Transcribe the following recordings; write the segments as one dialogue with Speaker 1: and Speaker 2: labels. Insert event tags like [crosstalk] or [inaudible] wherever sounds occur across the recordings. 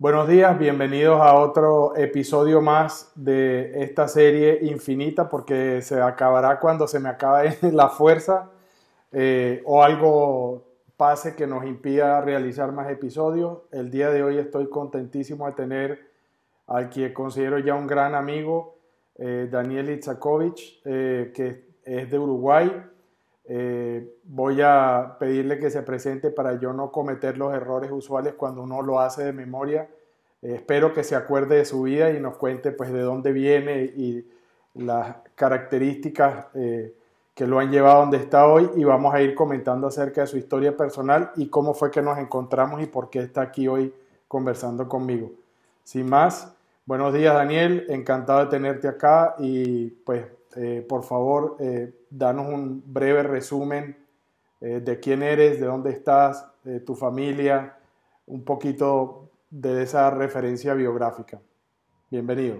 Speaker 1: Buenos días, bienvenidos a otro episodio más de esta serie infinita porque se acabará cuando se me acabe [laughs] la fuerza eh, o algo pase que nos impida realizar más episodios. El día de hoy estoy contentísimo de tener al que considero ya un gran amigo, eh, Daniel Itzakovich, eh, que es de Uruguay. Voy a pedirle que se presente para yo no cometer los errores usuales cuando uno lo hace de memoria eh, espero que se acuerde de su vida y nos cuente pues de dónde viene y las características eh, que lo han llevado a donde está hoy y vamos a ir comentando acerca de su historia personal y cómo fue que nos encontramos y por qué está aquí hoy conversando conmigo. Sin más, buenos días Daniel, encantado de tenerte acá y pues eh, por favor danos un breve resumen de quién eres, de dónde estás, de tu familia, un poquito de esa referencia biográfica. Bienvenido.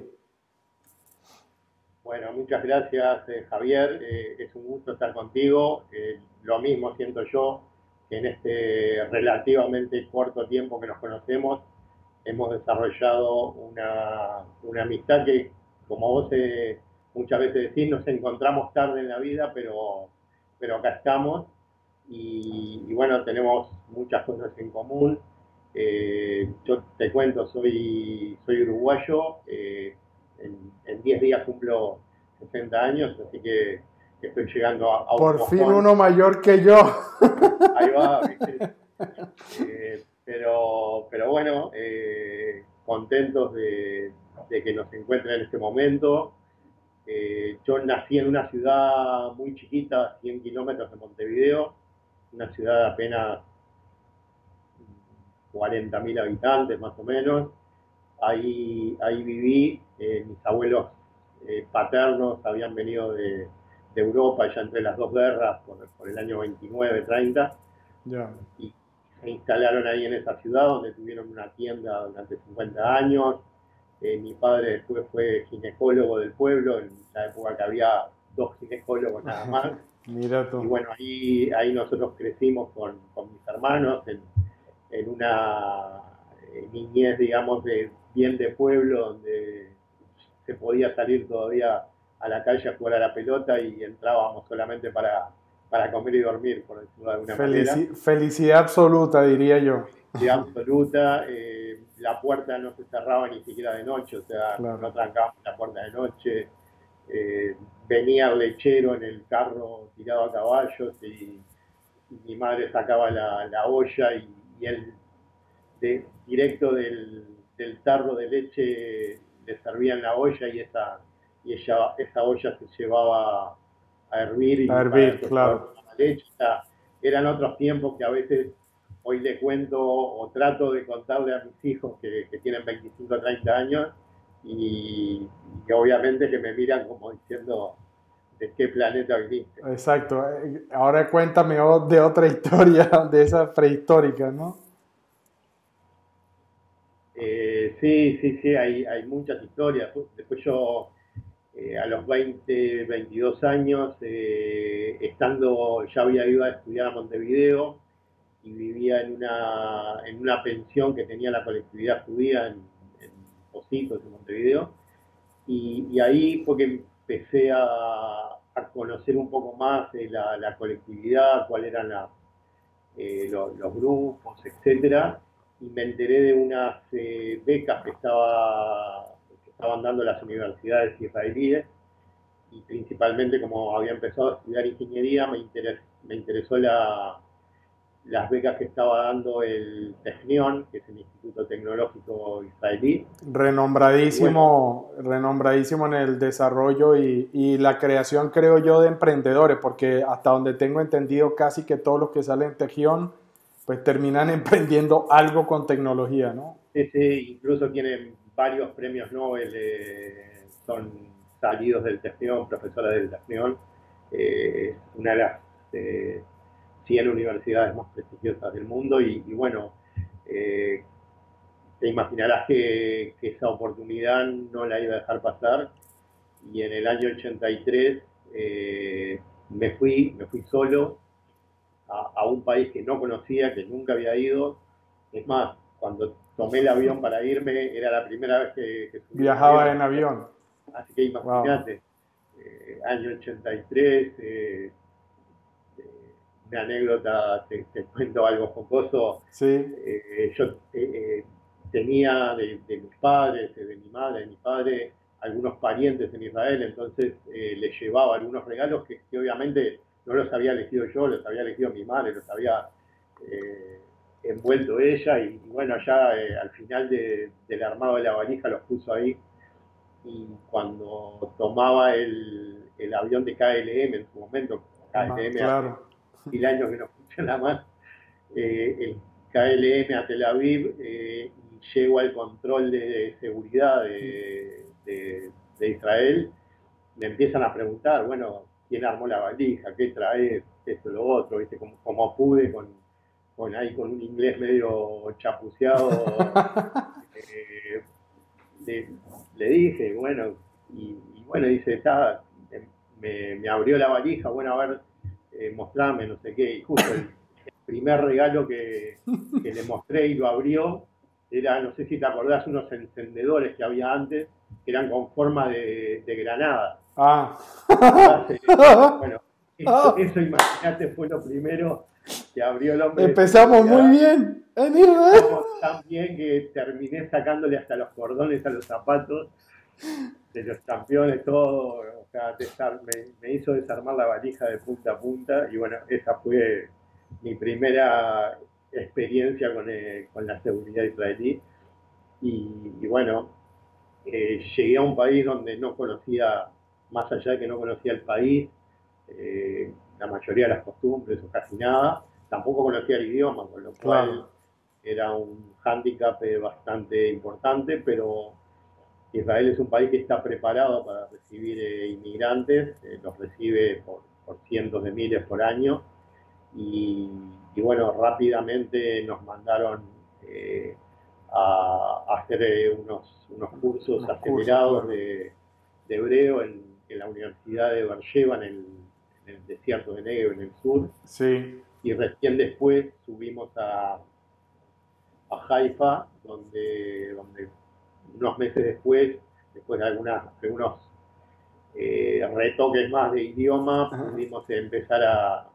Speaker 2: Bueno, muchas gracias eh, Javier, eh, es un gusto estar contigo. Eh, lo mismo siento yo, que en este relativamente corto tiempo que nos conocemos hemos desarrollado una, una amistad que, como vos muchas veces decís, nos encontramos tarde en la vida, pero, pero acá estamos y, y bueno, tenemos muchas cosas en común eh, yo te cuento, soy, soy uruguayo, eh, en 10 días cumplo 60 años, así que estoy llegando a,
Speaker 1: Por fin uno mayor que yo. [laughs]
Speaker 2: Ahí va, [laughs] eh, pero, pero bueno, contentos de, que nos encuentren en este momento. Yo nací en una ciudad muy chiquita, 100 kilómetros de Montevideo, una ciudad apenas 40.000 habitantes más o menos. Ahí, ahí viví, eh, mis abuelos eh, paternos habían venido de, Europa ya entre las dos guerras por, el año 29-30 y se instalaron ahí en esa ciudad donde tuvieron una tienda durante 50 años. Eh, mi padre después fue ginecólogo del pueblo, en la época que había dos ginecólogos nada [laughs] más.
Speaker 1: Mira tú.
Speaker 2: Y bueno, ahí, ahí nosotros crecimos con, con mis hermanos en, en una eh, niñez, digamos, de bien de pueblo, donde se podía salir todavía a la calle a jugar a la pelota y entrábamos solamente para, para comer y dormir, por decirlo de alguna manera.
Speaker 1: Felicidad absoluta, diría yo.
Speaker 2: Felicidad absoluta. Eh, la puerta no se cerraba ni siquiera de noche, o sea, no trancábamos la puerta de noche. Eh, venía el lechero en el carro tirado a caballos y, mi madre sacaba la, la olla y de, directo del, tarro de leche le servían la olla y esa, y ella, esa olla se llevaba a hervir. Y
Speaker 1: a hervir, claro.
Speaker 2: La leche. eran otros tiempos que a veces hoy le cuento o trato de contarle a mis hijos que, tienen 25 o 30 años y, y, obviamente que me miran como diciendo de qué planeta viniste.
Speaker 1: Exacto. Ahora cuéntame de otra historia, de esa prehistórica, ¿no?
Speaker 2: Eh, sí, sí, sí, hay, hay muchas historias. Después yo, eh, a los 20, 22 años, eh, estando, ya había ido a estudiar a Montevideo y vivía en una, en una pensión que tenía la colectividad judía en, en en Montevideo. Y, ahí fue que empecé a, conocer un poco más de la, colectividad, cuáles eran eh, los, grupos, etcétera, y me enteré de unas eh, becas que, estaba, que estaban dando las universidades israelíes, y principalmente como había empezado a estudiar ingeniería, me, me interesó la, las becas que estaba dando el TECNION, que es el Instituto Tecnológico Israelí.
Speaker 1: Renombradísimo, renombradísimo en el desarrollo y, y, la creación, creo yo, de emprendedores, porque hasta donde tengo entendido, casi que todos los que salen TECNION, pues terminan [laughs] emprendiendo algo con tecnología, ¿no?
Speaker 2: Sí, sí, incluso tienen varios premios Nobel, eh, son salidos del TECNION, profesores del TECNION. Eh, una de las... Eh, 100 universidades más prestigiosas del mundo y, bueno, eh, te imaginarás que, esa oportunidad no la iba a dejar pasar y en el año 83 eh, me fui, me fui solo a, un país que no conocía, que nunca había ido. Es más, cuando tomé el avión para irme, era la primera vez que,
Speaker 1: viajaba en avión.
Speaker 2: Así que imagínate, eh, año 83, eh, eh, una anécdota, te, cuento algo jocoso.
Speaker 1: Sí.
Speaker 2: yo tenía de, mis padres, de mi madre, de mi padre, algunos parientes en Israel, entonces les llevaba algunos regalos que, obviamente no los había elegido yo, los había elegido mi madre, los había envuelto ella y, bueno, ya al final del armado de la valija los puso ahí y cuando tomaba el, el avión de KLM en su momento, KLM
Speaker 1: claro.
Speaker 2: Mil años que no funciona más, eh, el KLM a Tel Aviv eh, y llego al control de, seguridad de, de, Israel, me empiezan a preguntar, bueno, ¿quién armó la valija? ¿Qué trae? Esto, lo otro, ¿viste? Como, como pude con, con ahí con un inglés medio chapuceado. [laughs] eh, le, dije, bueno, y, bueno, dice, está, me, abrió la valija, bueno, a ver, eh, mostrame, no sé qué, y justo el, primer regalo que, le mostré y lo abrió, era, no sé si te acordás, unos encendedores que había antes, que eran con forma de, granada.
Speaker 1: Ah.
Speaker 2: bueno, eso, imagínate, fue lo primero que abrió el hombre.
Speaker 1: Empezamos muy bien en Israel.
Speaker 2: Tan bien que terminé sacándole hasta los cordones a los zapatos de los campeones, todo. Me, hizo desarmar la valija de punta a punta y bueno, esa fue mi primera experiencia con, eh, la seguridad israelí. Y, bueno, eh, llegué a un país donde no conocía, más allá de que no conocía el país, eh, la mayoría de las costumbres o casi nada. Tampoco conocía el idioma, con lo cual era un hándicap eh, bastante importante, pero Israel es un país que está preparado para recibir eh, inmigrantes, eh, los recibe por, cientos de miles por año y, bueno, rápidamente nos mandaron a, hacer unos, unos cursos acelerados de, hebreo en, la Universidad de Beersheba, en el el desierto de Negro, en el sur.
Speaker 1: Sí.
Speaker 2: Y recién después subimos a, a Haifa, donde, donde unos meses después, después de algunas, algunos eh, retoques más de idioma, pudimos empezar a,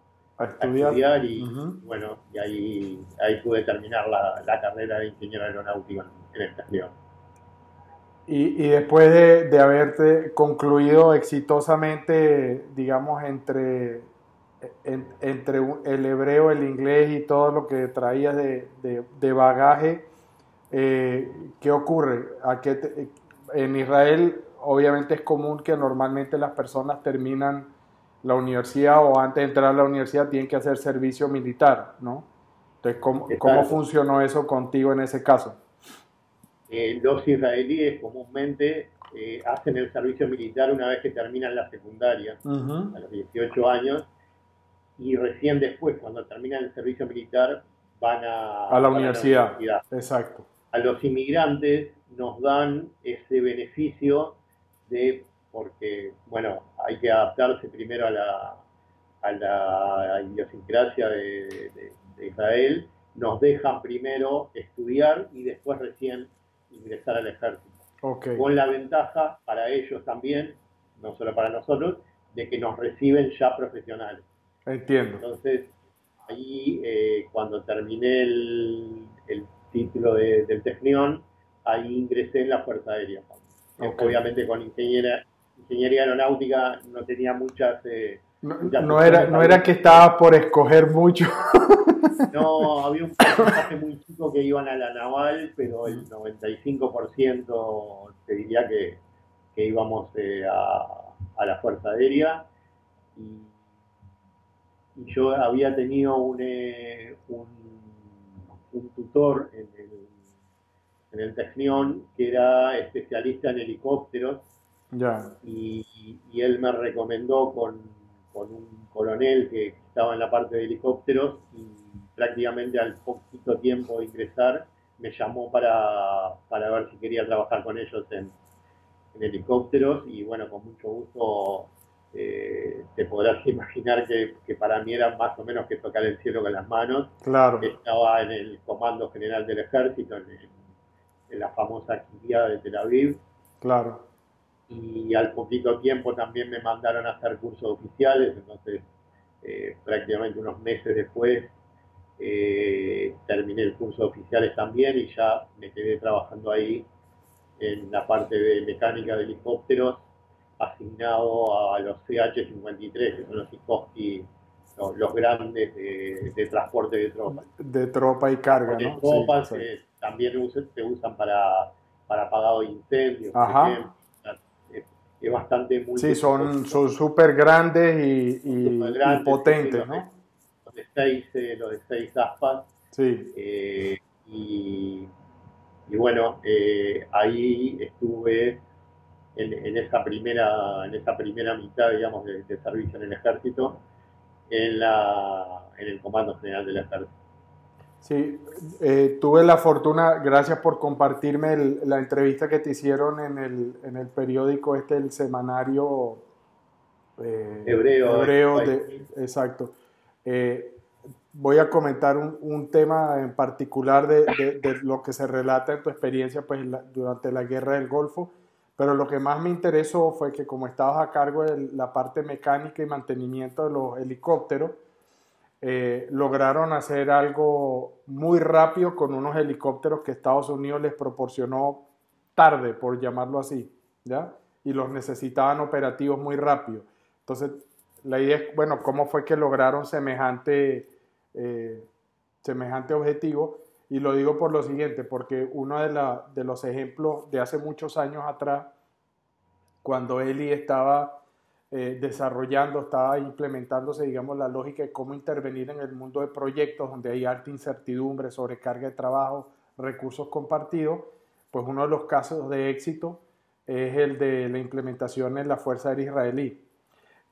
Speaker 2: estudiar. y bueno, y ahí, ahí pude terminar la, la carrera de ingeniero aeronáutico en, en estación.
Speaker 1: Y, y después de, de, haberte concluido exitosamente, digamos, entre, entre el hebreo, el inglés y todo lo que traías de, de, bagaje, eh, ¿qué ocurre? ¿A qué en Israel obviamente es común que normalmente las personas terminan la universidad o antes de entrar a la universidad tienen que hacer servicio militar, ¿no? Entonces, ¿cómo, ¿cómo funcionó eso contigo en ese caso?
Speaker 2: Eh, los israelíes comúnmente eh, hacen el servicio militar una vez que terminan la secundaria, a los 18 años, y recién después, cuando terminan el servicio militar, van a,
Speaker 1: a, la, universidad. Exacto.
Speaker 2: A los inmigrantes nos dan ese beneficio de, porque, bueno, hay que adaptarse primero a la, a la idiosincrasia de, de Israel, nos dejan primero estudiar y después recién ingresar al ejército. Con la ventaja para ellos también, no solo para nosotros, de que nos reciben ya profesionales.
Speaker 1: Entiendo.
Speaker 2: Entonces, ahí eh, cuando terminé el, título del Tecnión, ahí ingresé en la Fuerza Aérea. Obviamente con ingeniería, ingeniería aeronáutica no tenía muchas...
Speaker 1: Eh, no, era, no era que estaba por escoger mucho. [laughs]
Speaker 2: No, había un porcentaje muy chico que iban a la naval, pero el 95% te diría que, íbamos eh, a, la Fuerza Aérea. Y, yo había tenido un, eh, un, tutor en el, en el que era especialista en helicópteros. Y, y, él me recomendó con, con un coronel que estaba en la parte de helicópteros y prácticamente al poquito tiempo de ingresar, me llamó para, para ver si quería trabajar con ellos en, helicópteros y bueno, con mucho gusto eh, te podrás [laughs] imaginar que, para mí era más o menos que tocar el cielo con las manos.
Speaker 1: Claro.
Speaker 2: Estaba en el Comando General del Ejército, en, la famosa Kiria de Tel Aviv.
Speaker 1: Claro.
Speaker 2: Y al poquito tiempo también me mandaron a hacer cursos oficiales, entonces eh, prácticamente unos meses después eh, terminé el curso de oficiales también y ya me quedé trabajando ahí en la parte de mecánica de helicópteros asignado a los CH-53, que son los Sikorsky, los, grandes de, transporte de tropas.
Speaker 1: De tropa y carga,
Speaker 2: de tropas también se usan para, para apagado de incendios, Es, bastante muy...
Speaker 1: Sí, son súper grandes y, potentes, ¿no?
Speaker 2: Los de seis, eh, los de seis aspas.
Speaker 1: Sí.
Speaker 2: Eh, y, y, bueno, eh, ahí estuve en, esa primera, en esa primera mitad, digamos, de, servicio en el ejército, en, la, en el Comando General del Ejército.
Speaker 1: Sí, eh, tuve la fortuna, gracias por compartirme la entrevista que te hicieron en el, en el periódico este, el semanario
Speaker 2: eh, hebreo.
Speaker 1: hebreo de, exacto. Eh, voy a comentar un, un, tema en particular de, de, lo que se relata en tu experiencia pues, durante la guerra del Golfo pero lo que más me interesó fue que como estabas a cargo de la parte mecánica y mantenimiento de los helicópteros, eh, lograron hacer algo muy rápido con unos helicópteros que Estados Unidos les proporcionó tarde, por llamarlo así, ¿ya? Y los necesitaban operativos muy rápido. Entonces, la idea es, bueno, ¿cómo fue que lograron semejante, eh, semejante objetivo? Y lo digo por lo siguiente, porque uno de, los ejemplos de hace muchos años atrás, cuando Eli estaba eh, desarrollando, estaba implementándose, digamos, la lógica de cómo intervenir en el mundo de proyectos donde hay alta incertidumbre, sobrecarga de trabajo, recursos compartidos, pues uno de los casos de éxito es el de la implementación en la Fuerza Aérea Israelí.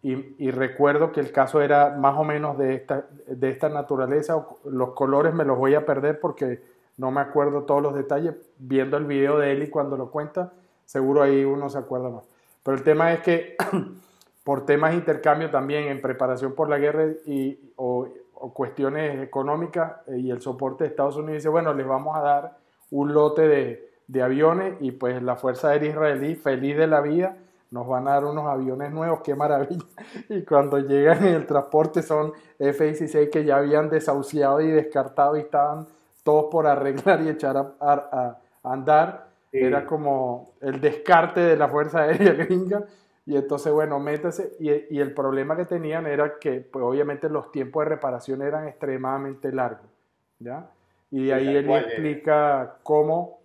Speaker 1: Y, recuerdo que el caso era más o menos de esta, de esta naturaleza. Los colores me los voy a perder porque no me acuerdo todos los detalles. Viendo el video de Eli cuando lo cuenta, seguro ahí uno se acuerda más. Pero el tema es que [clears throat] por temas de intercambio también en preparación por la guerra y, o, cuestiones económicas eh, y el soporte de Estados Unidos dice, bueno, les vamos a dar un lote de, de aviones y pues la Fuerza Aérea Israelí, feliz de la vida, nos van a dar unos aviones nuevos, qué maravilla. [laughs] Y cuando llegan en el transporte son F-16 que ya habían desahuciado y descartado y estaban todos por arreglar y echar a, andar. Era como el descarte de la Fuerza Aérea [laughs] Gringa. Y entonces, bueno, métase. Y, el problema que tenían era que, pues obviamente, los tiempos de reparación eran extremadamente largos. ¿ya? Y ahí él explica cómo,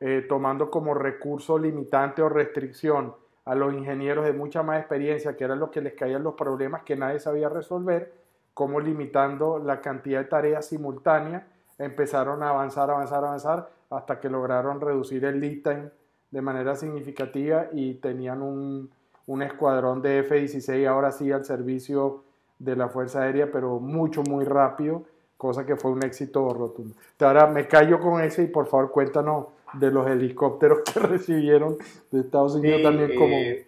Speaker 1: eh, tomando como recurso limitante o restricción a los ingenieros de mucha más experiencia, que eran los que les caían los problemas que nadie sabía resolver, como limitando la cantidad de tareas simultáneas, empezaron a avanzar, avanzar, avanzar, hasta que lograron reducir el lead time de manera significativa y tenían un, un escuadrón de F-16 ahora sí al servicio de la Fuerza Aérea, pero mucho, muy rápido, cosa que fue un éxito rotundo. Ahora me callo con ese y por favor cuéntanos de los helicópteros que [laughs] recibieron de Estados Unidos también como... Eh,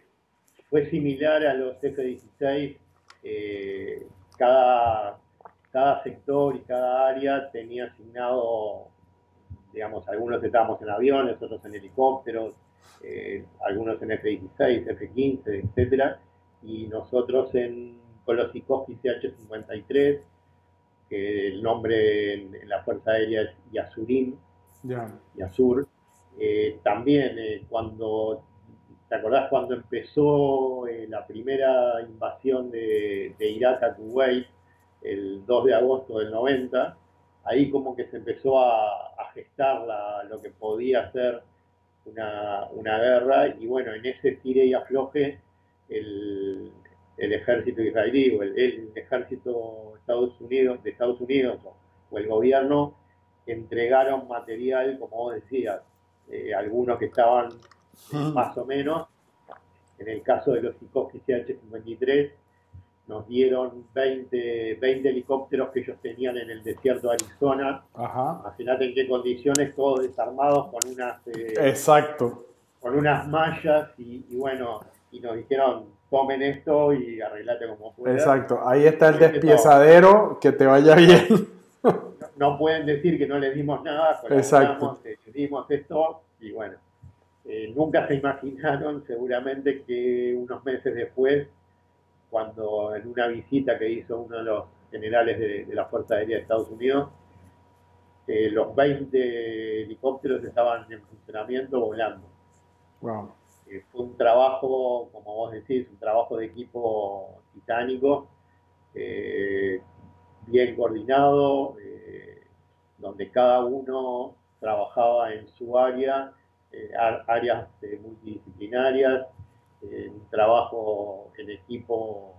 Speaker 2: fue similar a los F-16, eh, cada, cada sector y cada área tenía asignado, digamos, algunos estábamos en aviones, otros en helicópteros, eh, algunos en F-16, F-15, etcétera, y nosotros en, con los Sikorsky CH-53, que el nombre en, la Fuerza Aérea es Yasurim, Yasur, eh, también eh, cuando, ¿te acordás cuando empezó eh, la primera invasión de, Irak a Kuwait, el 2 de agosto del 90? Ahí como que se empezó a, gestar lo que podía ser una, guerra y bueno, en ese tire y afloje el, ejército israelí o el, ejército Estados Unidos, de Estados Unidos o el gobierno entregaron material, como vos decías, eh, algunos que estaban más o menos. En el caso de los Sikorsky CH-53, nos dieron 20, 20 helicópteros que ellos tenían en el desierto de Arizona. Imagínate en qué condiciones, todos desarmados con unas...
Speaker 1: Eh, Exacto.
Speaker 2: Con unas mallas y, bueno, y nos dijeron, tomen esto y arreglate como puedas.
Speaker 1: Exacto, ahí está el despiezadero, que te vaya bien.
Speaker 2: No, pueden decir que no les dimos nada, Exacto. les dimos esto y bueno, eh, nunca se [laughs] imaginaron seguramente que unos meses después, cuando en una visita que hizo uno de los generales de, la Fuerza Aérea de Estados Unidos, eh, los 20 helicópteros estaban en funcionamiento volando. Wow. Eh, fue un trabajo, como vos decís, un trabajo de equipo titánico, bien coordinado, donde cada uno trabajaba en su área eh, áreas eh, multidisciplinarias, eh, un trabajo en equipo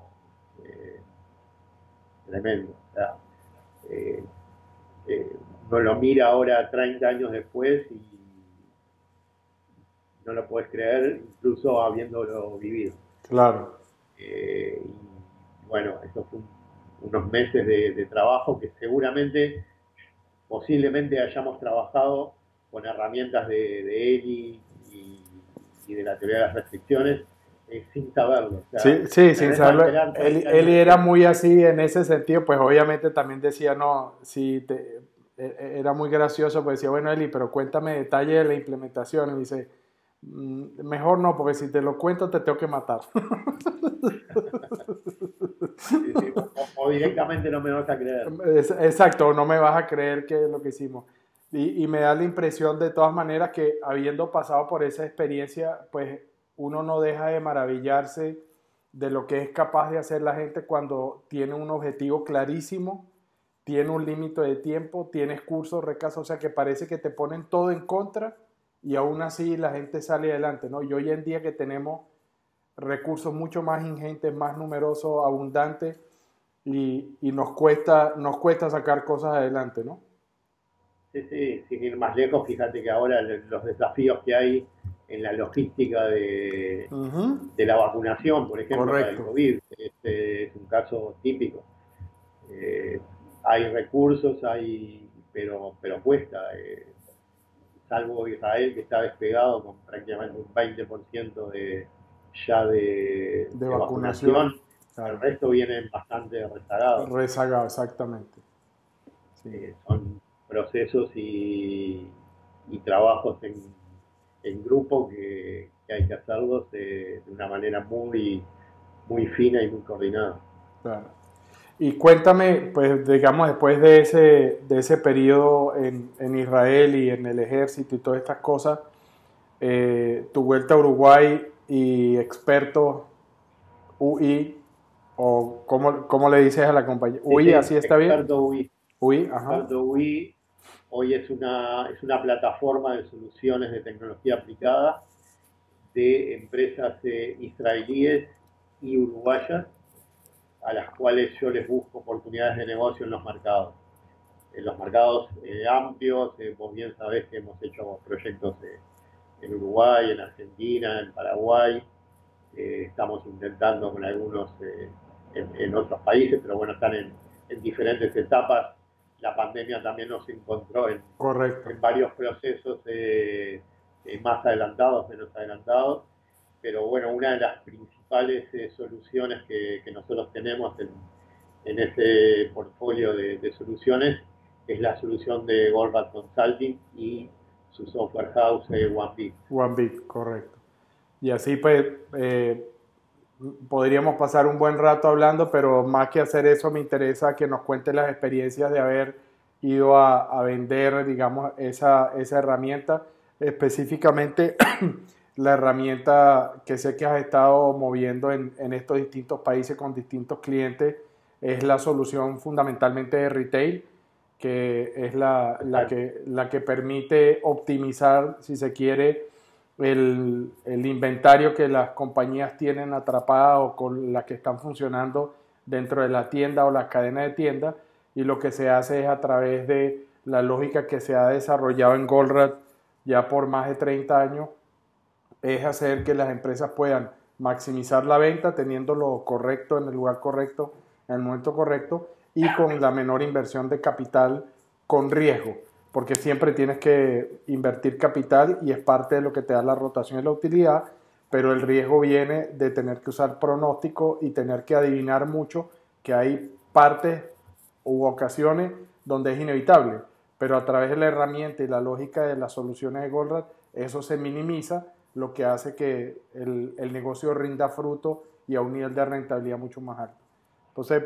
Speaker 2: tremendo. uno lo mira ahora 30 años después y no lo puedes creer, incluso habiéndolo vivido.
Speaker 1: Claro.
Speaker 2: y bueno, estos fue unos meses de, trabajo que seguramente, posiblemente hayamos trabajado con herramientas de, de Eli y, de la teoría de las restricciones, eh, sin saberlo.
Speaker 1: sí, sí sin saberlo. Eli, era muy así en ese sentido, pues obviamente también decía, no, si te, e, e, era muy gracioso, pues decía, bueno, Eli, pero cuéntame detalles de la implementación. Y dice, mm, mejor no, porque si te lo cuento te tengo que matar. [laughs]
Speaker 2: o, directamente no me vas a creer.
Speaker 1: Exacto, no me vas a creer que es lo que hicimos. Y, me da la impresión de todas maneras que habiendo pasado por esa experiencia, pues uno no deja de maravillarse de lo que es capaz de hacer la gente cuando tiene un objetivo clarísimo, tiene un límite de tiempo, tienes cursos, recasas, o sea que parece que te ponen todo en contra y aún así la gente sale adelante, ¿no? Y hoy en día que tenemos recursos mucho más ingentes, más numerosos, abundantes y, y nos, cuesta, nos cuesta sacar cosas adelante, ¿no?
Speaker 2: Sí, sí, sin ir más lejos, fíjate que ahora los desafíos que hay en la logística de, de la vacunación, por ejemplo, para el COVID, este es un caso típico. Eh, hay recursos, hay, pero, pero cuesta. Eh, salvo Israel que está despegado con prácticamente un 20% de, ya de, vacunación, el resto viene bastante rezagado.
Speaker 1: Rezagado, exactamente.
Speaker 2: Sí. Eh, son procesos y, trabajos en, grupo que, hay que hacerlos de, una manera muy, muy fina y muy coordinada.
Speaker 1: Y cuéntame, pues digamos, después de ese, de ese periodo en, en Israel y en el ejército y todas estas cosas, eh, tu vuelta a Uruguay y experto UI, o cómo, cómo le dices a la compañía, UI, así está bien.
Speaker 2: Experto UI.
Speaker 1: UI, ajá.
Speaker 2: Experto UI Hoy es una, es una plataforma de soluciones de tecnología aplicada de empresas eh, israelíes y uruguayas a las cuales yo les busco oportunidades de negocio en los mercados. En los mercados eh, amplios, eh, vos bien sabés que hemos hecho proyectos en Uruguay, en Argentina, en Paraguay, estamos intentando con algunos en, otros países, pero bueno, están en, en diferentes etapas. La pandemia también nos encontró en, en varios procesos eh, eh, más adelantados, menos adelantados, pero bueno, una de las principales eh, soluciones que, nosotros tenemos en, en ese portfolio de, soluciones es la solución de Goldman Consulting y su software house OneBit.
Speaker 1: OneBit, correcto. Y así pues podríamos pasar un buen rato hablando, pero más que hacer eso me interesa que nos cuente las experiencias de haber ido a, vender, digamos, esa, esa herramienta, específicamente [clears throat] la herramienta que sé que has estado moviendo en, en, estos distintos países con distintos clientes, es la solución fundamentalmente de retail, que es la, la, que, la que permite optimizar, si se quiere, el, el, inventario que las compañías tienen atrapado o con las que están funcionando dentro de la tienda o la cadena de tienda y lo que se hace es a través de la lógica que se ha desarrollado en Goldratt ya por más de 30 años, es hacer que las empresas puedan maximizar la venta teniendo lo correcto en el lugar correcto, en el momento correcto y con la menor inversión de capital con riesgo porque siempre tienes que invertir capital y es parte de lo que te da la rotación y la utilidad, pero el riesgo viene de tener que usar pronóstico y tener que adivinar mucho, que hay partes u ocasiones donde es inevitable, pero a través de la herramienta y la lógica de las soluciones de Goldratt, eso se minimiza, lo que hace que el, el negocio rinda fruto y a un nivel de rentabilidad mucho más alto. Entonces,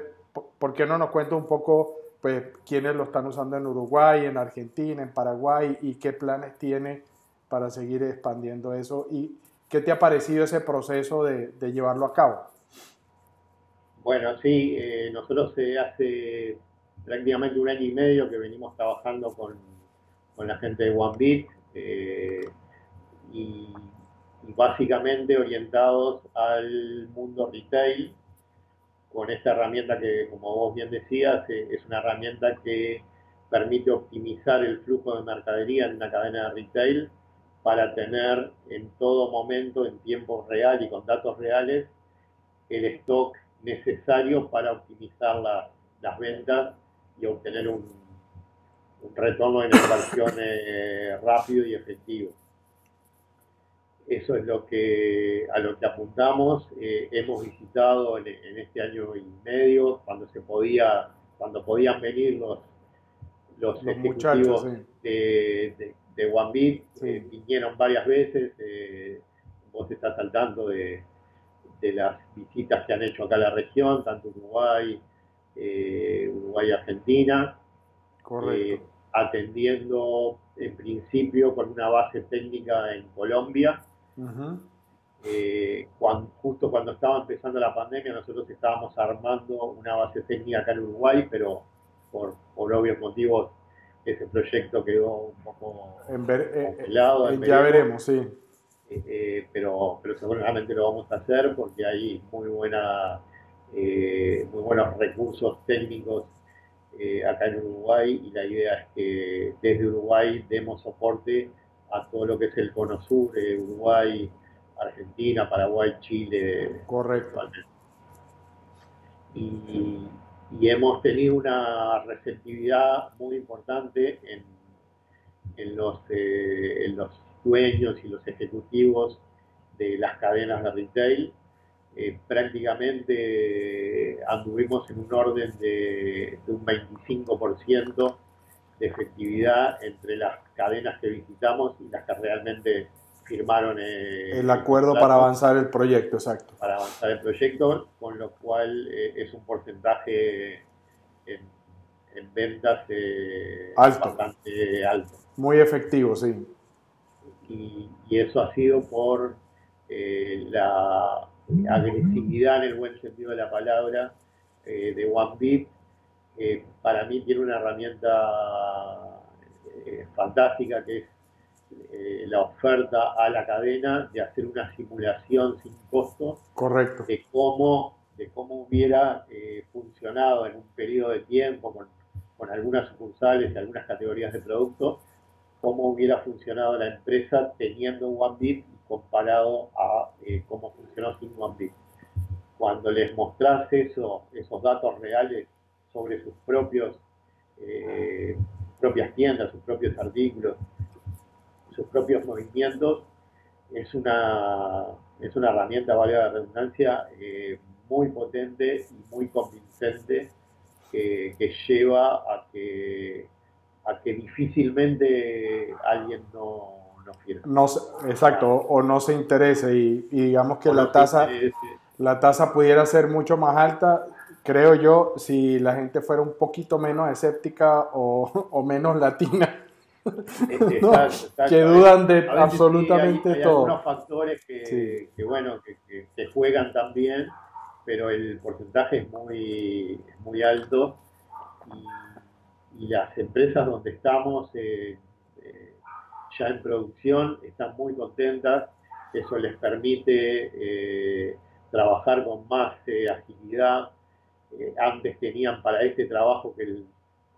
Speaker 1: ¿por qué no nos cuenta un poco pues, quiénes lo están usando en Uruguay, en Argentina, en Paraguay y qué planes tiene para seguir expandiendo eso? ¿Y qué te ha parecido ese proceso de, llevarlo a cabo?
Speaker 2: Bueno, sí, eh, nosotros eh, hace prácticamente un año y medio que venimos trabajando con, con la gente de OneBit eh, y básicamente orientados al mundo retail con esta herramienta que, como vos bien decías, eh, es una herramienta que permite optimizar el flujo de mercadería en una cadena de retail para tener en todo momento, en tiempo real y con datos reales, el stock necesario para optimizar las ventas y obtener un, un retorno en inversión eh, rápido y efectivo. Eso es lo que, a lo que apuntamos. Eh, hemos visitado en, en, este año y medio, cuando se podía, cuando podían venir los, los, los ejecutivos sí. de, de, de sí. eh, vinieron varias veces. Eh, vos estás al tanto de, de, las visitas que han hecho acá a la región, tanto Uruguay, eh, Uruguay y Argentina.
Speaker 1: Correcto.
Speaker 2: atendiendo en principio con una base técnica en Colombia Uh -huh. eh, cuando, justo cuando estaba empezando la pandemia, nosotros estábamos armando una base técnica acá en Uruguay, pero por, por obvios motivos ese proyecto quedó un poco
Speaker 1: en ver, eh, congelado. Eh, ya veremos, sí.
Speaker 2: Eh, pero, pero seguramente lo vamos a hacer porque hay muy, buena, muy buenos recursos técnicos acá en Uruguay y la idea es que desde Uruguay demos soporte a todo lo que es el cono sur, eh, Uruguay, Argentina, Paraguay, Chile.
Speaker 1: Correcto.
Speaker 2: Y, y, hemos tenido una receptividad muy importante en, en, los, eh, en los dueños y los ejecutivos de las cadenas de retail. Eh, prácticamente anduvimos en un orden de, de un 25% de efectividad entre las cadenas que visitamos y las que realmente firmaron
Speaker 1: eh, el acuerdo el para avanzar el proyecto, exacto.
Speaker 2: Para avanzar el proyecto, con lo cual eh, es un porcentaje en, en ventas eh,
Speaker 1: alto.
Speaker 2: bastante alto.
Speaker 1: Muy efectivo, sí.
Speaker 2: Y, y eso ha sido por eh, la agresividad en el buen sentido de la palabra de OneBit eh, para mí tiene una herramienta eh, fantástica que es eh, la oferta a la cadena de hacer una simulación sin costo
Speaker 1: Correcto.
Speaker 2: de cómo de cómo hubiera eh, funcionado en un periodo de tiempo con, con algunas sucursales y algunas categorías de productos, cómo hubiera funcionado la empresa teniendo OneBit comparado a eh, cómo funcionó sin OneBit. Cuando les mostrás eso, esos datos reales sobre sus propios eh, propias tiendas, sus propios artículos, sus propios movimientos, es una, es una herramienta, valga la redundancia, eh, muy potente y muy convincente que, que, lleva a que, a que difícilmente alguien no, no
Speaker 1: exacto, o no se interese y, y digamos que o la no tasa... La tasa pudiera ser mucho más alta creo yo, si la gente fuera un poquito menos escéptica o, [laughs] o menos latina, [laughs] ¿no? exacto, exacto. que dudan de absolutamente
Speaker 2: sí, hay, hay
Speaker 1: todo.
Speaker 2: Hay algunos factores que, sí. que bueno, que, que, que, juegan también, pero el porcentaje es muy, muy alto y, y las empresas donde estamos eh, eh, ya en producción están muy contentas, eso les permite eh, trabajar con más eh, agilidad, eh, antes tenían para este trabajo que el,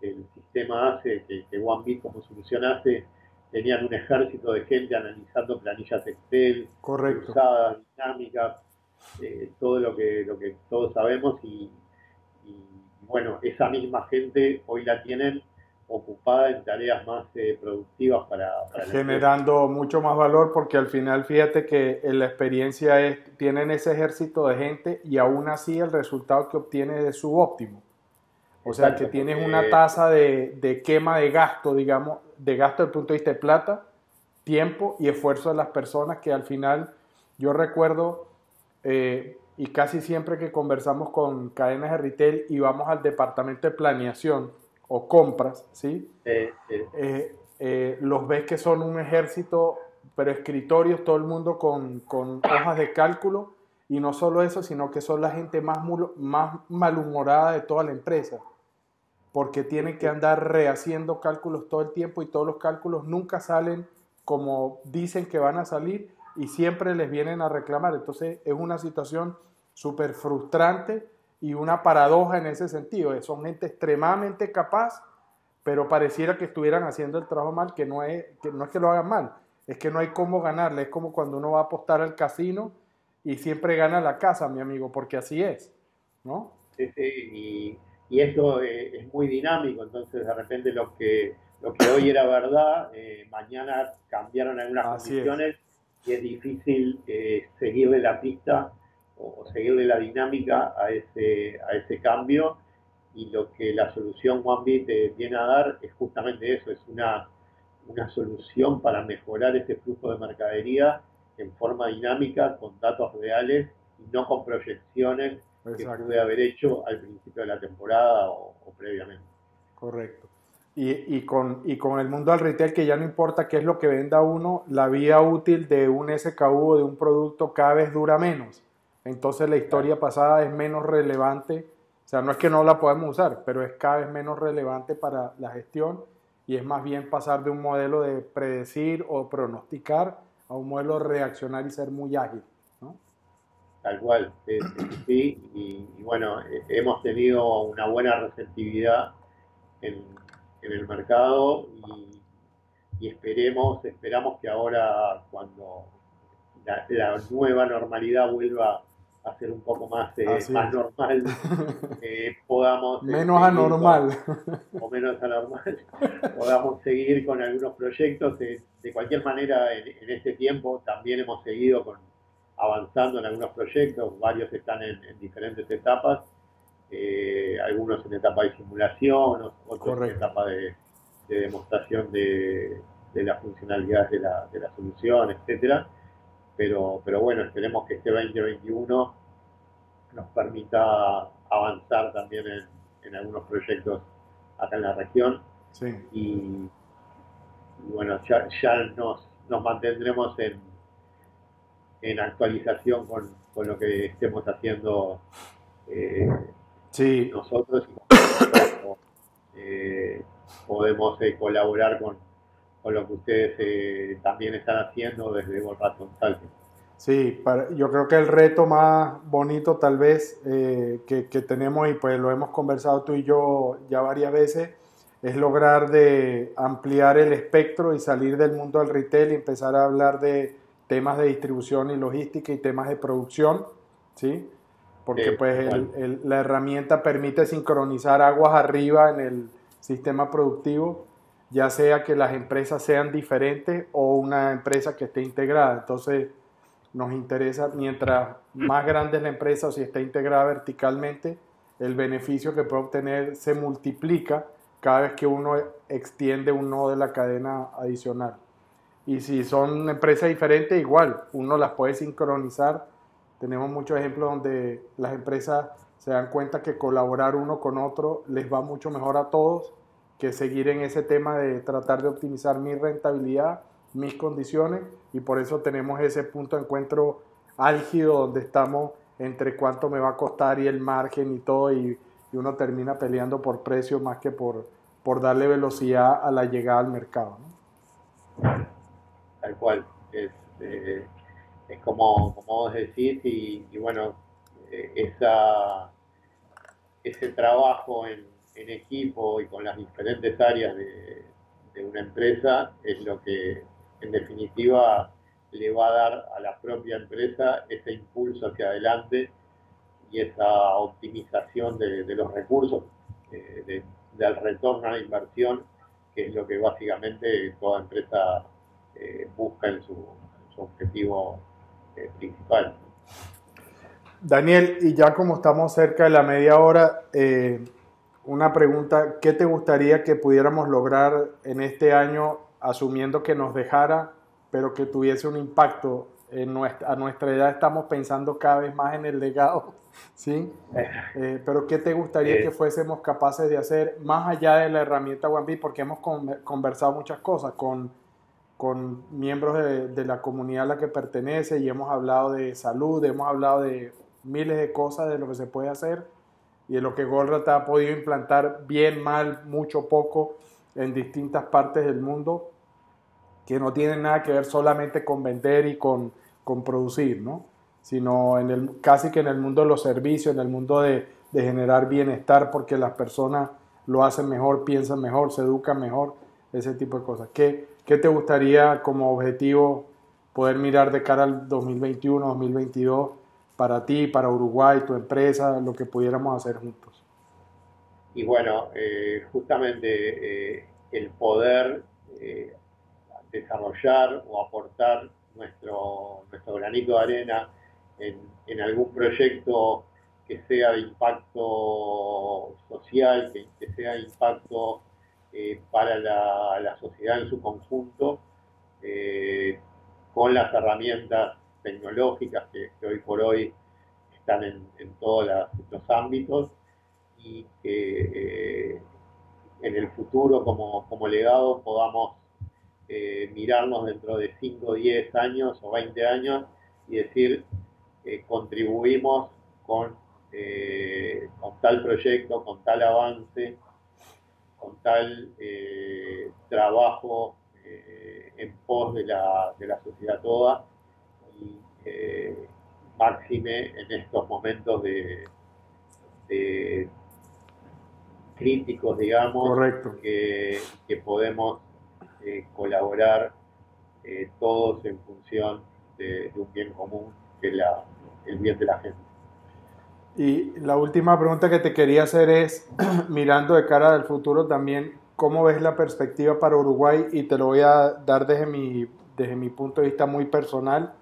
Speaker 2: el sistema hace, que, que OneBit como solución hace, tenían un ejército de gente analizando planillas Excel,
Speaker 1: Correcto.
Speaker 2: usadas, dinámicas, eh, todo lo que, lo que todos sabemos y, y, bueno, esa misma gente hoy la tienen ocupada en tareas más eh, productivas para,
Speaker 1: generando mucho más valor porque al final fíjate que la experiencia es tienen ese ejército de gente y aún así el resultado que obtiene es subóptimo o sea que tienes una tasa de, de, quema de gasto digamos de gasto desde el punto de vista de plata tiempo y esfuerzo de las personas que al final yo recuerdo eh, y casi siempre que conversamos con cadenas de retail y vamos al departamento de planeación o compras, ¿sí? Eh, eh, los ves que son un ejército, pero escritorios, todo el mundo con, con, hojas de cálculo, y no solo eso, sino que son la gente más, más malhumorada de toda la empresa, porque tienen que andar rehaciendo cálculos todo el tiempo y todos los cálculos nunca salen como dicen que van a salir y siempre les vienen a reclamar. Entonces es una situación súper frustrante y una paradoja en ese sentido. Son gente extremadamente capaz, pero pareciera que estuvieran haciendo el trabajo mal, que no es que, no es que lo hagan mal, es que no hay cómo ganarle. Es como cuando uno va a apostar al casino y siempre gana la casa, mi amigo, porque así es, ¿no?
Speaker 2: Sí, sí, y, y esto es, muy dinámico, entonces de repente lo que, lo que hoy era verdad, eh, mañana cambiaron algunas condiciones y es difícil eh, seguirle la pista o, seguirle la dinámica a ese, a ese cambio y lo que la solución OneBit eh, viene a dar es justamente eso, es una, una solución para mejorar ese flujo de mercadería en forma dinámica, con datos reales y no con proyecciones que pude haber hecho al principio de la temporada o, o previamente.
Speaker 1: Correcto. Y, y, con, y con el mundo del retail, que ya no importa qué es lo que venda uno, la vida útil de un SKU o de un producto cada vez dura menos. Entonces la historia pasada es menos relevante, o sea, no es que no la podemos usar, pero es cada vez menos relevante para la gestión y es más bien pasar de un modelo de predecir o pronosticar a un modelo de reaccionar y ser muy ágil. ¿no?
Speaker 2: Tal cual, sí, y, bueno, eh, hemos tenido una buena receptividad en, el mercado y, y esperemos, esperamos que ahora cuando la, nueva normalidad vuelva a ser un poco más, eh, más normal, [laughs] eh, podamos...
Speaker 1: Eh, menos anormal.
Speaker 2: o menos anormal, [laughs] podamos seguir con algunos proyectos. de cualquier manera, en, este tiempo también hemos seguido con, avanzando en algunos proyectos, varios están en, diferentes etapas, algunos en etapa de simulación, otros en etapa de, demostración de, de las funcionalidades de la, de la solución, etcétera pero, pero bueno, esperemos que este 2021 nos permita avanzar también en, algunos proyectos acá en la región. Y, bueno, ya, nos, nos mantendremos en, en actualización con, con lo que estemos haciendo eh, nosotros y eh, podemos eh, colaborar con, con lo que ustedes eh, también están haciendo desde Golfat Consulting.
Speaker 1: Sí, yo creo que el reto más bonito tal vez eh, que, tenemos y pues lo hemos conversado tú y yo ya varias veces es lograr de ampliar el espectro y salir del mundo del retail y empezar a hablar de temas de distribución y logística y temas de producción, ¿sí? Porque pues la herramienta permite sincronizar aguas arriba en el sistema productivo ya sea que las empresas sean diferentes o una empresa que esté integrada. Entonces, nos interesa, mientras más grande es la empresa o si está integrada verticalmente, el beneficio que puede obtener se multiplica cada vez que uno extiende un nodo de la cadena adicional. Y si son empresas diferentes, igual, uno las puede sincronizar. Tenemos muchos ejemplos donde las empresas se dan cuenta que colaborar uno con otro les va mucho mejor a todos que seguir en ese tema de tratar de optimizar mi rentabilidad, mis condiciones y por eso tenemos ese punto de encuentro álgido donde estamos entre cuánto me va a costar y el margen y todo y, uno termina peleando por precio más que por, por darle velocidad a la llegada al mercado.
Speaker 2: Tal cual, es, eh, es como, como vos decís y, bueno, eh, esa, ese trabajo en en equipo y con las diferentes áreas de, una empresa es lo que en definitiva le va a dar a la propia empresa ese impulso hacia adelante y esa optimización de, los recursos, del retorno a la inversión que es lo que básicamente toda empresa busca en su, objetivo principal.
Speaker 1: Daniel, y ya como estamos cerca de la media hora, una pregunta, ¿qué te gustaría que pudiéramos lograr en este año, asumiendo que nos dejara, pero que tuviese un impacto? En nuestra, a nuestra edad estamos pensando cada vez más en el legado, [laughs] ¿sí? Eh, pero ¿qué te gustaría que fuésemos capaces de hacer más allá de la herramienta OneBeat? Porque hemos conversado muchas cosas con, con miembros de, de la comunidad a la que pertenece y hemos hablado de salud, hemos hablado de miles de cosas de lo que se puede hacer y de lo que Goldratt ha podido implantar bien, mal, mucho, poco en distintas partes del mundo, que no tienen nada que ver solamente con vender y con, con producir, ¿no? sino en el, casi que en el mundo de los servicios, en el mundo de, de generar bienestar, porque las personas lo hacen mejor, piensan mejor, se educan mejor, ese tipo de cosas. ¿Qué, qué te gustaría como objetivo poder mirar de cara al 2021, 2022 para ti, para Uruguay, tu empresa, lo que pudiéramos hacer juntos?
Speaker 2: Y bueno, eh, justamente eh, el poder eh, desarrollar o aportar nuestro, nuestro granito de arena en, algún proyecto que sea de impacto social, que, sea de impacto para la, sociedad en su conjunto, con las herramientas tecnológicas que, hoy por hoy están en, todos los ámbitos y que eh, en el futuro como, legado podamos eh, mirarnos dentro de 5, 10 años o 20 años y decir eh, contribuimos con, con tal proyecto, con tal avance, con tal trabajo en pos de la, de la sociedad toda eh, máxime en estos momentos de, críticos, digamos, Que, podemos eh, colaborar eh, todos en función de, un bien común, que es el bien de la gente.
Speaker 1: Y la última pregunta que te quería hacer es, [clears throat] mirando de cara al futuro también, ¿cómo ves la perspectiva para Uruguay? Y te lo voy a dar desde mi, desde mi punto de vista muy personal.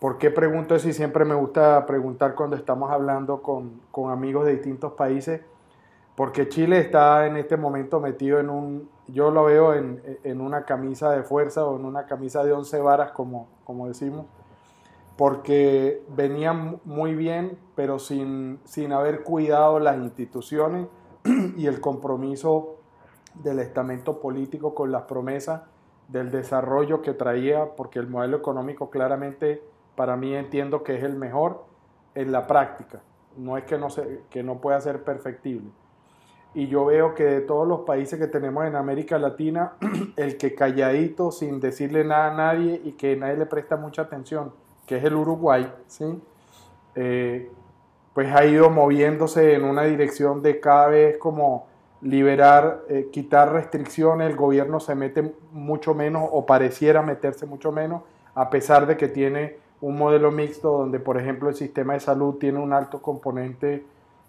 Speaker 1: ¿Por qué pregunto si siempre me gusta preguntar cuando estamos hablando con, con, amigos de distintos países? Porque Chile está en este momento metido en un, yo lo veo en, en una camisa de fuerza o en una camisa de once varas, como, como decimos, porque venían muy bien, pero sin, sin haber cuidado las instituciones [clears throat] y el compromiso del estamento político con las promesas del desarrollo que traía, porque el modelo económico claramente para mí entiendo que es el mejor en la práctica. No es que no, se, que no pueda ser perfectible. Y yo veo que de todos los países que tenemos en América Latina, [clears throat] el que calladito, sin decirle nada a nadie y que nadie le presta mucha atención, que es el Uruguay, ¿sí? Eh, pues ha ido moviéndose en una dirección de cada vez como liberar, eh, quitar restricciones, el gobierno se mete mucho menos o pareciera meterse mucho menos, a pesar de que tiene un modelo mixto donde, por ejemplo, el sistema de salud tiene un alto componente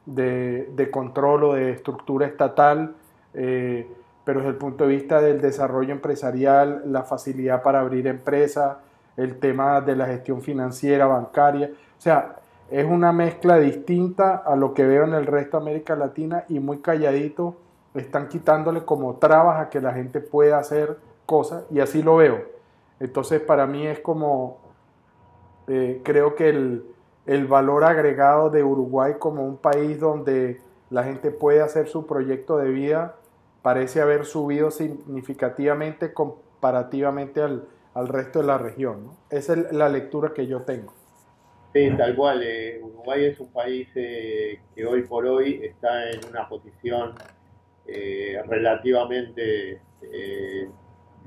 Speaker 1: de, control o de estructura estatal, eh, pero desde el punto de vista del desarrollo empresarial, la facilidad para abrir empresas, el tema de la gestión financiera, bancaria, o sea, es una mezcla distinta a lo que veo en el resto de América Latina y muy calladito están quitándole como trabas a que la gente pueda hacer cosas y así lo veo. Entonces para mí es como eh, creo que el, valor agregado de Uruguay como un país donde la gente puede hacer su proyecto de vida parece haber subido significativamente comparativamente al, resto de la región. Esa es la lectura que yo tengo.
Speaker 2: Sí, tal cual. Eh, Uruguay es un país eh, que hoy por hoy está en una posición relativamente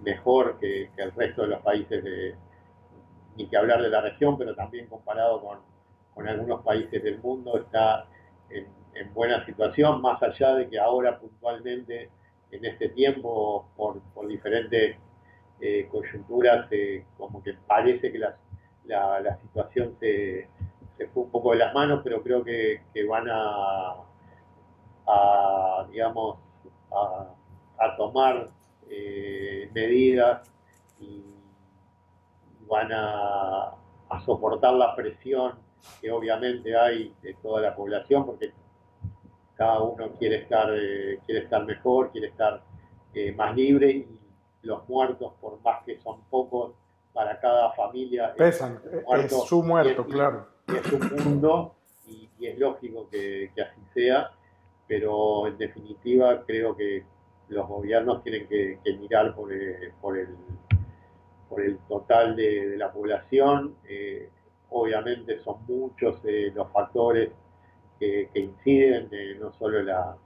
Speaker 2: mejor que, el resto de los países de, ni que hablar de la región, pero también comparado con, con algunos países del mundo, está en, buena situación, más allá de que ahora puntualmente, en este tiempo, por, por diferentes eh, coyunturas, eh, como que parece que la, la, situación se, se, fue un poco de las manos, pero creo que, que van a, a, digamos, a, a tomar eh, medidas y van a, soportar la presión que obviamente hay de toda la población, porque cada uno quiere estar, eh, quiere estar mejor, quiere estar eh, más libre y los muertos, por más que son pocos para cada familia,
Speaker 1: pesan, es, su muerto, claro.
Speaker 2: Es su mundo y, es lógico que, así sea, pero en definitiva creo que los gobiernos tienen que, mirar por por el por el total de, la población. Eh, obviamente son muchos eh, los factores que, inciden, eh, no solo la,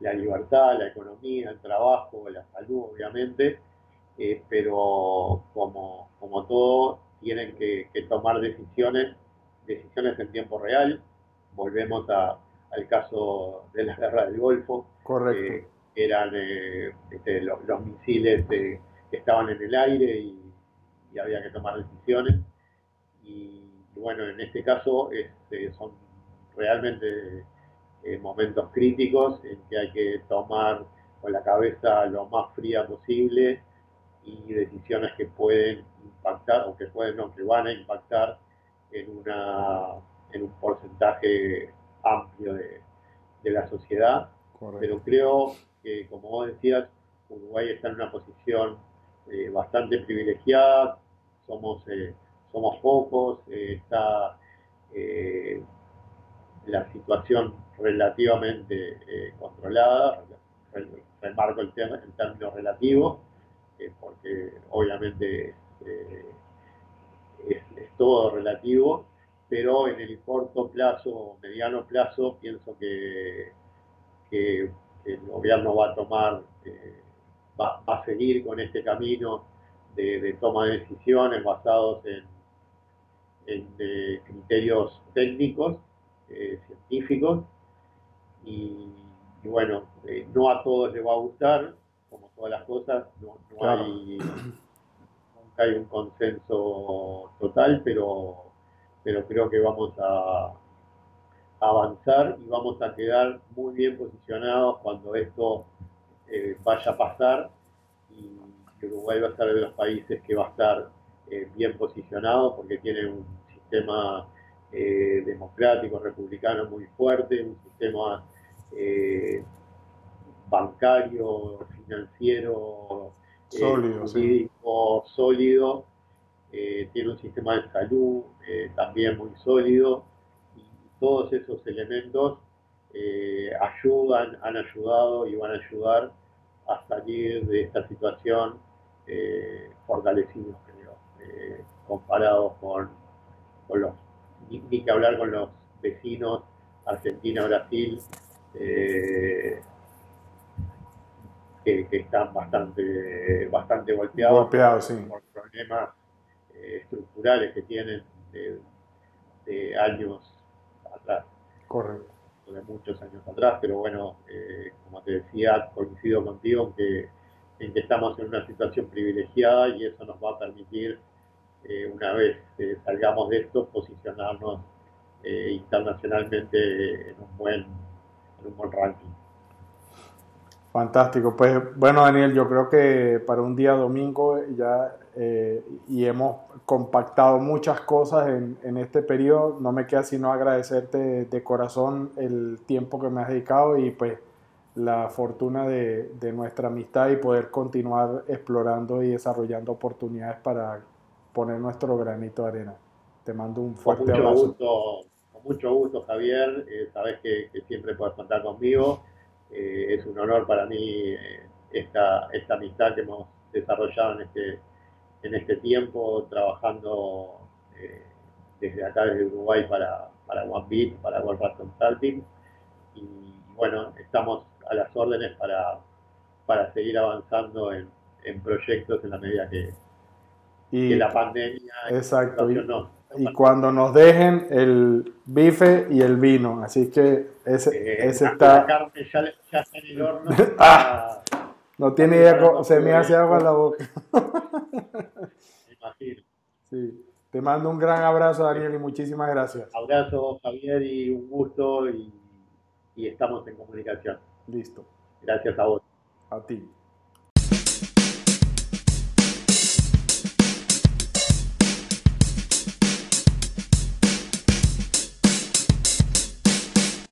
Speaker 2: la, libertad, la economía, el trabajo, la salud, obviamente, pero como, como todo, tienen que, tomar decisiones, decisiones en tiempo real. Volvemos al caso de la guerra del Golfo.
Speaker 1: Correcto.
Speaker 2: eran este, los, los, misiles de que estaban en el aire y, había que tomar decisiones. Y, bueno, en este caso este, son realmente eh, momentos críticos en que hay que tomar con la cabeza lo más fría posible y decisiones que pueden impactar o que pueden no, que van a impactar en una en un porcentaje amplio de, la sociedad. Pero creo que, como vos decías, Uruguay está en una posición eh, bastante privilegiada, somos, eh, somos pocos, eh, está la situación relativamente controlada, remarco el, tema, en términos relativos, porque obviamente es, todo relativo, pero en el corto plazo mediano plazo pienso que, que, el gobierno va a tomar va, a seguir con este camino de, toma de decisiones basados en, criterios técnicos, eh, científicos, y, bueno, eh, no a todos les va a gustar, como todas las cosas, no, hay, nunca hay un consenso total, pero, pero creo que vamos a avanzar y vamos a quedar muy bien posicionados cuando esto eh, vaya a pasar y Uruguay va a ser de los países que va a estar eh, bien posicionado porque tiene un sistema eh, democrático, republicano muy fuerte, un sistema bancario, financiero,
Speaker 1: sólido,
Speaker 2: jurídico, sólido, tiene un sistema de salud también muy sólido y todos esos elementos eh, ayudan, han ayudado y van a ayudar a salir de esta situación eh, fortalecidos, creo, eh, comparados con, los, ni, que hablar con los vecinos Argentina, Brasil, que, están bastante, bastante golpeados, por problemas estructurales que tienen de años atrás.
Speaker 1: Correcto
Speaker 2: de muchos años atrás, pero bueno, eh, como te decía, coincido contigo en que, estamos en una situación privilegiada y eso nos va a permitir, eh, una vez salgamos de esto, posicionarnos eh, internacionalmente en un buen, en un buen ranking.
Speaker 1: Fantástico. Pues bueno, Daniel, yo creo que para un día domingo ya eh, y hemos compactado muchas cosas en, este periodo. No me queda sino agradecerte de corazón el tiempo que me has dedicado y pues la fortuna de, nuestra amistad y poder continuar explorando y desarrollando oportunidades para poner nuestro granito de arena. Te mando un fuerte
Speaker 2: con
Speaker 1: mucho
Speaker 2: abrazo. Gusto, con mucho gusto, Javier. Eh, sabes que siempre puedes contar conmigo. Eh, es un honor para mí eh, esta, esta amistad que hemos desarrollado en este, en este tiempo, trabajando eh, desde acá, desde Uruguay, para, para OneBeat, para World Consulting. Y bueno, estamos a las órdenes para, para seguir avanzando en, proyectos en la medida que, la pandemia
Speaker 1: exacto, no, y cuando nos dejen el bife y el vino. Así que ese, eh, ese está.
Speaker 2: La carne ya, ya, está en el horno. [laughs]
Speaker 1: ah, no tiene idea, se me hace agua en la boca.
Speaker 2: Me imagino.
Speaker 1: Sí. Te mando un gran abrazo, Daniel, y muchísimas gracias.
Speaker 2: Abrazo, Javier, y un gusto, y, y estamos en comunicación.
Speaker 1: Listo.
Speaker 2: Gracias a vos.
Speaker 1: A ti.